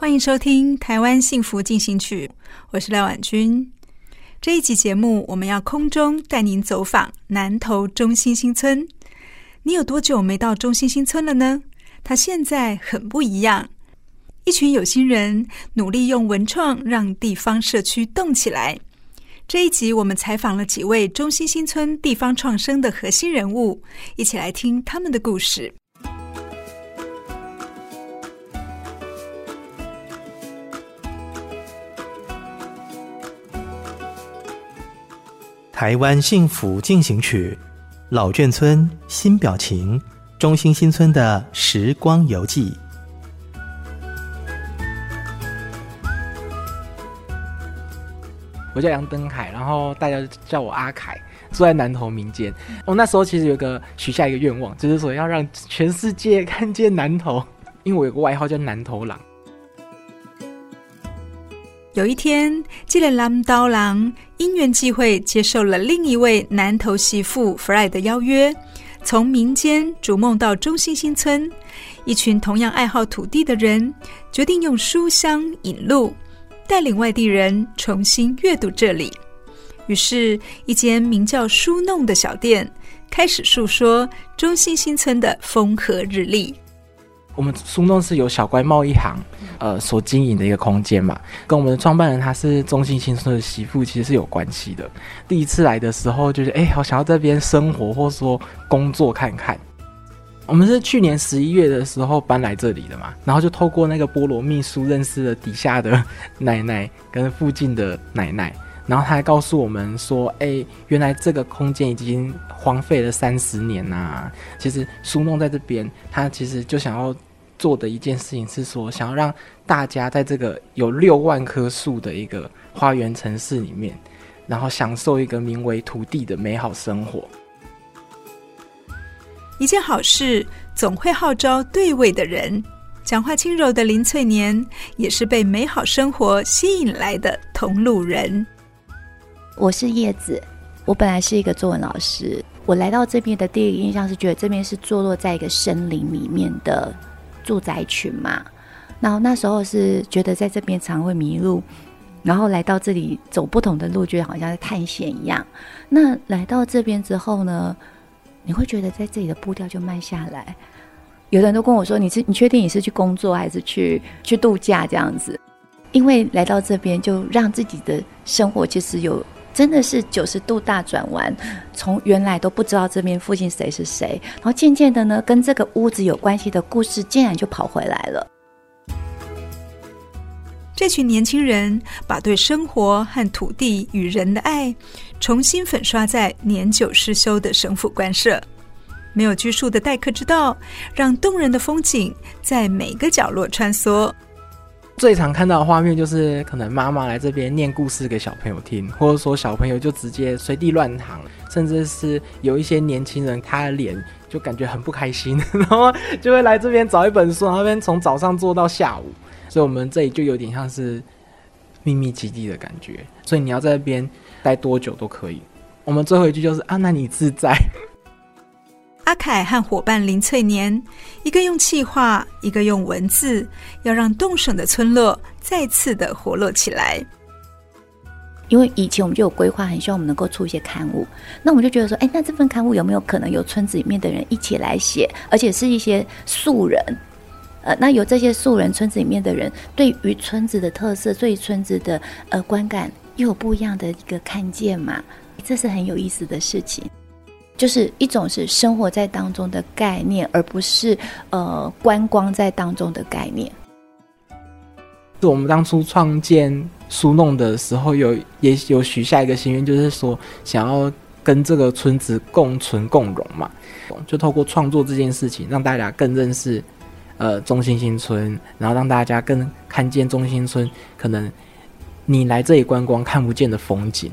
欢迎收听《台湾幸福进行曲》，我是廖婉君。这一集节目，我们要空中带您走访南投中心新村。你有多久没到中心新村了呢？它现在很不一样，一群有心人努力用文创让地方社区动起来。这一集我们采访了几位中心新村地方创生的核心人物，一起来听他们的故事。台湾幸福进行曲，老眷村新表情，中兴新村的时光游记。我叫杨登凯，然后大家叫我阿凯，住在南投民间。我那时候其实有个许下一个愿望，就是说要让全世界看见南投，因为我有个外号叫南投狼。有一天，这个南投人因缘际会接受了另一位南投媳妇 Fry 的邀约，从民间逐梦到中兴新村。一群同样爱好土地的人，决定用书香引路，带领外地人重新阅读这里。于是，一间名叫书弄的小店开始诉说中兴新村的风和日丽。我们苏弄是有小乖贸易行，呃，所经营的一个空间嘛，跟我们的创办人他是中兴新村的媳妇，其实是有关系的。第一次来的时候，就是哎，好想要这边生活或者说工作看看。我们是去年十一月的时候搬来这里的嘛，然后就透过那个菠萝秘书认识了底下的奶奶跟附近的奶奶，然后他还告诉我们说，哎，原来这个空间已经荒废了三十年呐、其实苏弄在这边，他其实就想要。做的一件事情是说，想要让大家在这个有六万棵树的一个花园城市里面，然后享受一个名为土地的美好生活。一件好事总会号召对位的人。讲话轻柔的林翠年也是被美好生活吸引来的同路人。我是叶子，我本来是一个作文老师，我来到这边的第一个印象是觉得这边是坐落在一个森林里面的。住宅群嘛，然后那时候是觉得在这边常会迷路，然后来到这里走不同的路，就好像在探险一样。那来到这边之后呢，你会觉得在这里的步调就慢下来。有的人都跟我说：“你是你确定你是去工作还是去去度假这样子？”因为来到这边，就让自己的生活其实有。真的是九十度大转弯，从原来都不知道这边附近谁是谁，然后渐渐的呢，跟这个屋子有关系的故事竟然就跑回来了。这群年轻人把对生活和土地与人的爱重新粉刷在年久失修的省府官舍，没有拘束的待客之道，让动人的风景在每个角落穿梭。最常看到的画面就是，可能妈妈来这边念故事给小朋友听，或者说小朋友就直接随地乱躺，甚至是有一些年轻人，他的脸就感觉很不开心，然后就会来这边找一本书，然后那边从早上坐到下午，所以我们这里就有点像是秘密基地的感觉，所以你要在这边待多久都可以。我们最后一句就是啊，那你自在。阿凯和伙伴林翠年，一个用气画，一个用文字，要让动省的村落再次的活络起来。因为以前我们就有规划，很希望我们能够出一些刊物。那我们就觉得说，哎，那这份刊物有没有可能由村子里面的人一起来写，而且是一些素人？呃，那有这些素人，村子里面的人对于村子的特色，对于村子的呃观感。又有不一样的一个看见嘛，这是很有意思的事情。就是一种是生活在当中的概念，而不是呃观光在当中的概念。是我们当初创建书弄的时候有，也有许下一个心愿，就是说想要跟这个村子共存共荣嘛，就透过创作这件事情，让大家更认识呃中心新村，然后让大家更看见中心村可能你来这里观光看不见的风景。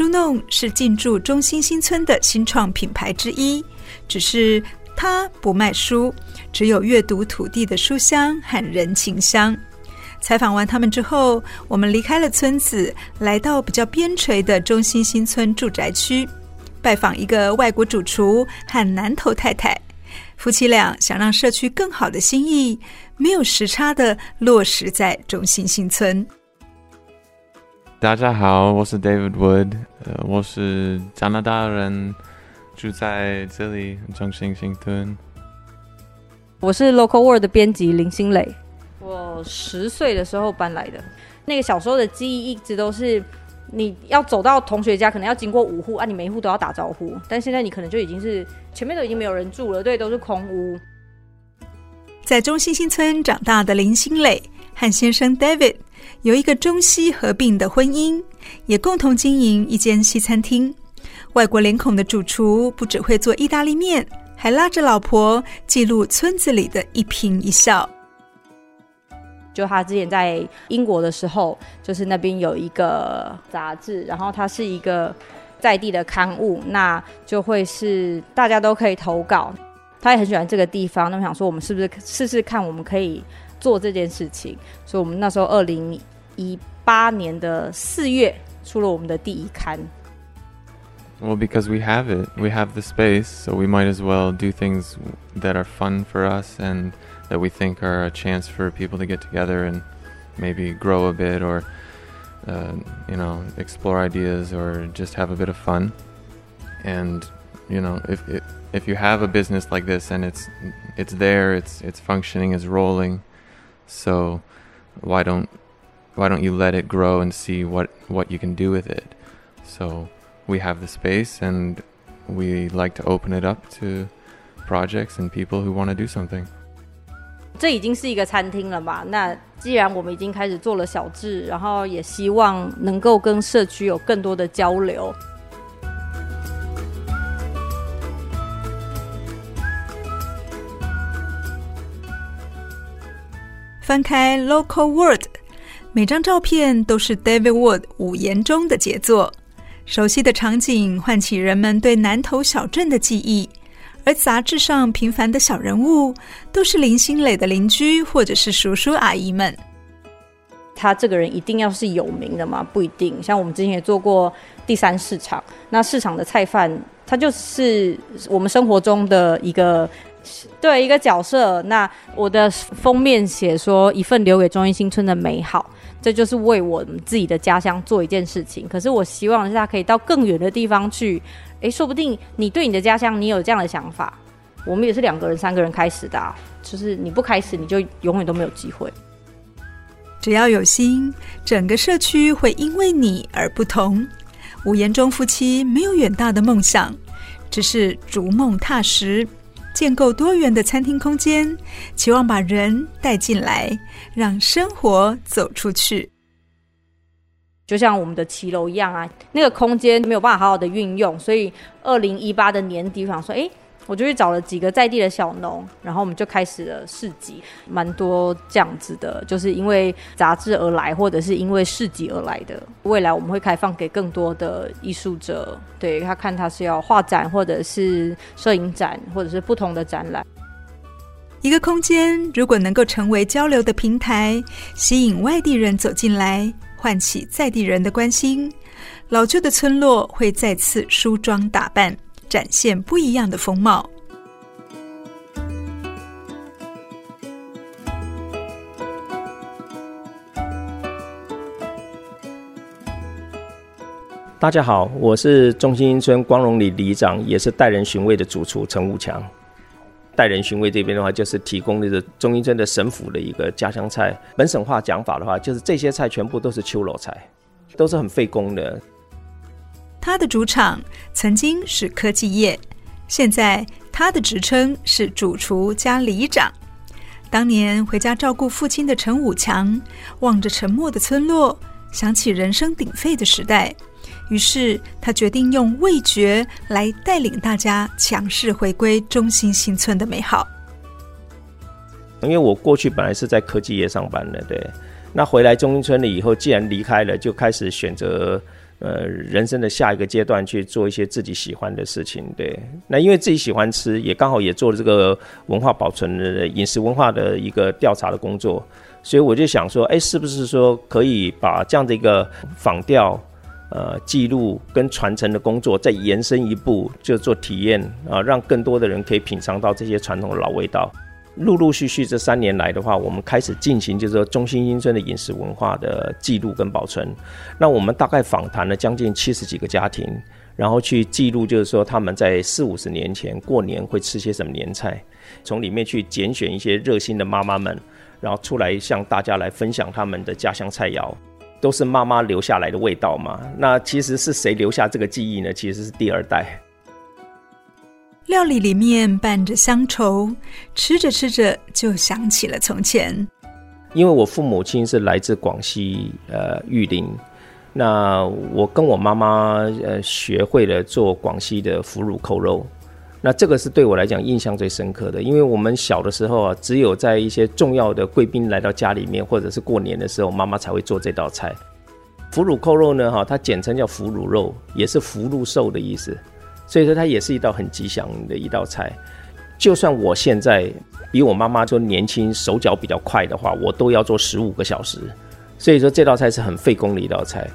书弄是进驻中心新村的新创品牌之一，只是它不卖书，只有阅读土地的书香和人情香。采访完他们之后，我们离开了村子，来到比较边陲的中心新村住宅区，拜访一个外国主厨和南头太太夫妻俩，想让社区更好的心意，没有时差的落实在中心新村。大家好，我是 David Wood，呃，我是加拿大人，住在这里中心新村。我是 Local World 的编辑林心磊，我十岁的时候搬来的。那个小时候的记忆一直都是，你要走到同学家，可能要经过五户啊，你每一户都要打招呼。但现在你可能就已经是前面都已经没有人住了，对，都是空屋。在中心新村长大的林心蕾和先生 David。有一个中西合并的婚姻，也共同经营一间西餐厅。外国脸孔的主厨不只会做意大利面，还拉着老婆记录村子里的一颦一笑。就他之前在英国的时候，就是那边有一个杂志，然后它是一个在地的刊物，那就会是大家都可以投稿。他也很喜欢这个地方，那么想说，我们是不是试试看，我们可以做这件事情？所以，我们那时候二零。一八年的四月出了我们的第一刊。Well, because we have it, we have the space, so we might as well do things that are fun for us and that we think are a chance for people to get together and maybe grow a bit or, uh, you know, explore ideas or just have a bit of fun. And you know, if if you have a business like this and it's it's there, it's it's functioning, it's rolling, so why don't why don't you let it grow and see what, what you can do with it? So we have the space and we like to open it up to projects and people who want to do something. 这已经是一个餐厅了嘛？那既然我们已经开始做了小志，然后也希望能够跟社区有更多的交流。 翻开 Local World。每张照片都是 David Wood 五言中的杰作，熟悉的场景唤起人们对南投小镇的记忆，而杂志上平凡的小人物都是林心磊的邻居或者是叔叔阿姨们。他这个人一定要是有名的吗？不一定。像我们之前也做过第三市场，那市场的菜贩他就是我们生活中的一个。对，一个角色，那我的封面写说一份留给中兴新村的美好，这就是为我们自己的家乡做一件事情。可是我希望是他可以到更远的地方去，诶，说不定你对你的家乡你有这样的想法，我们也是两个人、三个人开始的啊，就是你不开始，你就永远都没有机会。只要有心，整个社区会因为你而不同。吴延忠夫妻没有远大的梦想，只是逐梦踏实。建构多元的餐厅空间，期望把人带进来，让生活走出去。就像我们的骑楼一样啊，那个空间没有办法好好的运用，所以二零一八的年底，我想说，哎。我就去找了几个在地的小农，然后我们就开始了市集，蛮多这样子的，就是因为杂志而来，或者是因为市集而来的。未来我们会开放给更多的艺术者，对，他看他是要画展，或者是摄影展，或者是不同的展览。一个空间如果能够成为交流的平台，吸引外地人走进来，唤起在地人的关心，老旧的村落会再次梳妆打扮。展现不一样的风貌。大家好，我是中兴新村光荣里里长，也是待人寻味的主厨陈武强。待人寻味这边的话，就是提供这个中兴村的省府的一个家乡菜。本省话讲法的话，就是这些菜全部都是秋楼菜，都是很费工的。他的主场曾经是科技业，现在他的职称是主厨加里长。当年回家照顾父亲的陈武强，望着沉默的村落，想起人声鼎沸的时代。于是他决定用味觉来带领大家强势回归中心新村的美好。因为我过去本来是在科技业上班的，对，那回来中心村了以后，既然离开了，就开始选择呃人生的下一个阶段去做一些自己喜欢的事情，对。那因为自己喜欢吃，也刚好也做了这个文化保存的饮食文化的一个调查的工作，所以我就想说，哎，是不是说可以把这样的一个仿调。呃，记录跟传承的工作再延伸一步，就做体验啊，让更多的人可以品尝到这些传统的老味道。陆陆续续这三年来的话，我们开始进行就是说中心新村的饮食文化的记录跟保存。那我们大概访谈了将近七十几个家庭，然后去记录，就是说他们在四五十年前过年会吃些什么年菜，从里面去拣选一些热心的妈妈们，然后出来向大家来分享他们的家乡菜肴。都是妈妈留下来的味道嘛？那其实是谁留下这个记忆呢？其实是第二代。料理里面伴着乡愁，吃着吃着就想起了从前。因为我父母亲是来自广西呃玉林，那我跟我妈妈呃学会了做广西的腐乳扣肉。那这个是对我来讲印象最深刻的，因为我们小的时候啊，只有在一些重要的贵宾来到家里面，或者是过年的时候，妈妈才会做这道菜。腐乳扣肉呢，哈，它简称叫腐乳肉，也是福禄寿的意思，所以说它也是一道很吉祥的一道菜。就算我现在比我妈妈就年轻，手脚比较快的话，我都要做十五个小时，所以说这道菜是很费工的一道菜。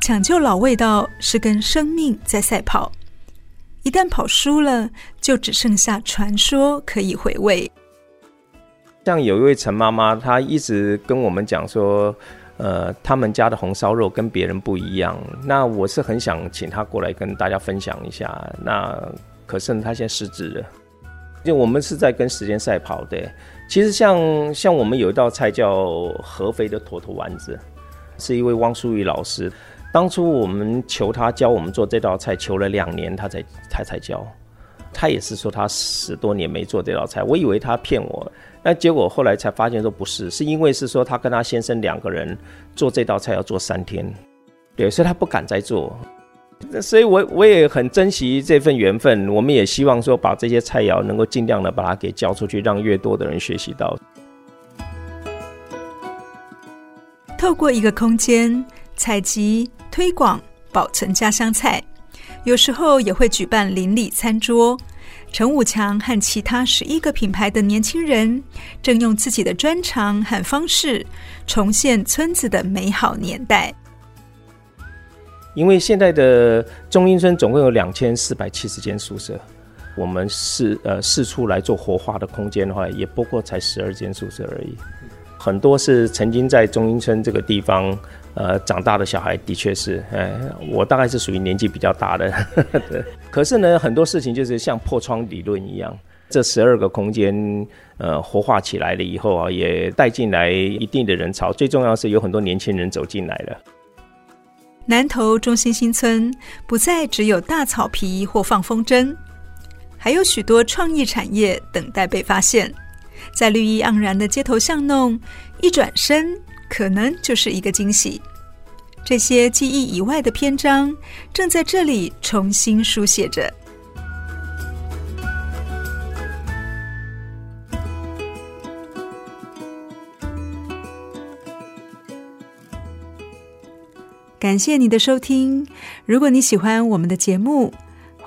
抢救老味道是跟生命在赛跑。一旦跑输了，就只剩下传说可以回味。像有一位陈妈妈，她一直跟我们讲说，呃，他们家的红烧肉跟别人不一样。那我是很想请他过来跟大家分享一下。那可是他现在失职了。就我们是在跟时间赛跑的。其实像像我们有一道菜叫合肥的坨坨丸子，是一位汪淑玉老师。当初我们求他教我们做这道菜，求了两年，他才他才教。他也是说他十多年没做这道菜，我以为他骗我，那结果后来才发现说不是，是因为是说他跟他先生两个人做这道菜要做三天，对，所以他不敢再做。所以我我也很珍惜这份缘分，我们也希望说把这些菜肴能够尽量的把它给教出去，让越多的人学习到。透过一个空间。采集、推广、保存家乡菜，有时候也会举办邻里餐桌。陈武强和其他十一个品牌的年轻人，正用自己的专长和方式，重现村子的美好年代。因为现在的中英村总共有两千四百七十间宿舍，我们释呃释出来做活化的空间的话，也不过才十二间宿舍而已。很多是曾经在中英村这个地方。呃，长大的小孩的确是，哎，我大概是属于年纪比较大的，可是呢，很多事情就是像破窗理论一样，这十二个空间，呃，活化起来了以后啊，也带进来一定的人潮。最重要是有很多年轻人走进来了。南投中心新村不再只有大草皮或放风筝，还有许多创意产业等待被发现。在绿意盎然的街头巷弄，一转身。可能就是一个惊喜。这些记忆以外的篇章，正在这里重新书写着。感谢你的收听。如果你喜欢我们的节目，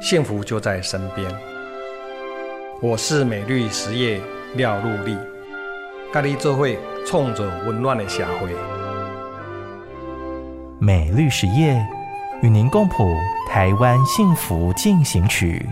幸福就在身边。我是美律实业廖陆立，咖喱做伙创造温暖的社会。美律实业与您共谱台湾幸福进行曲。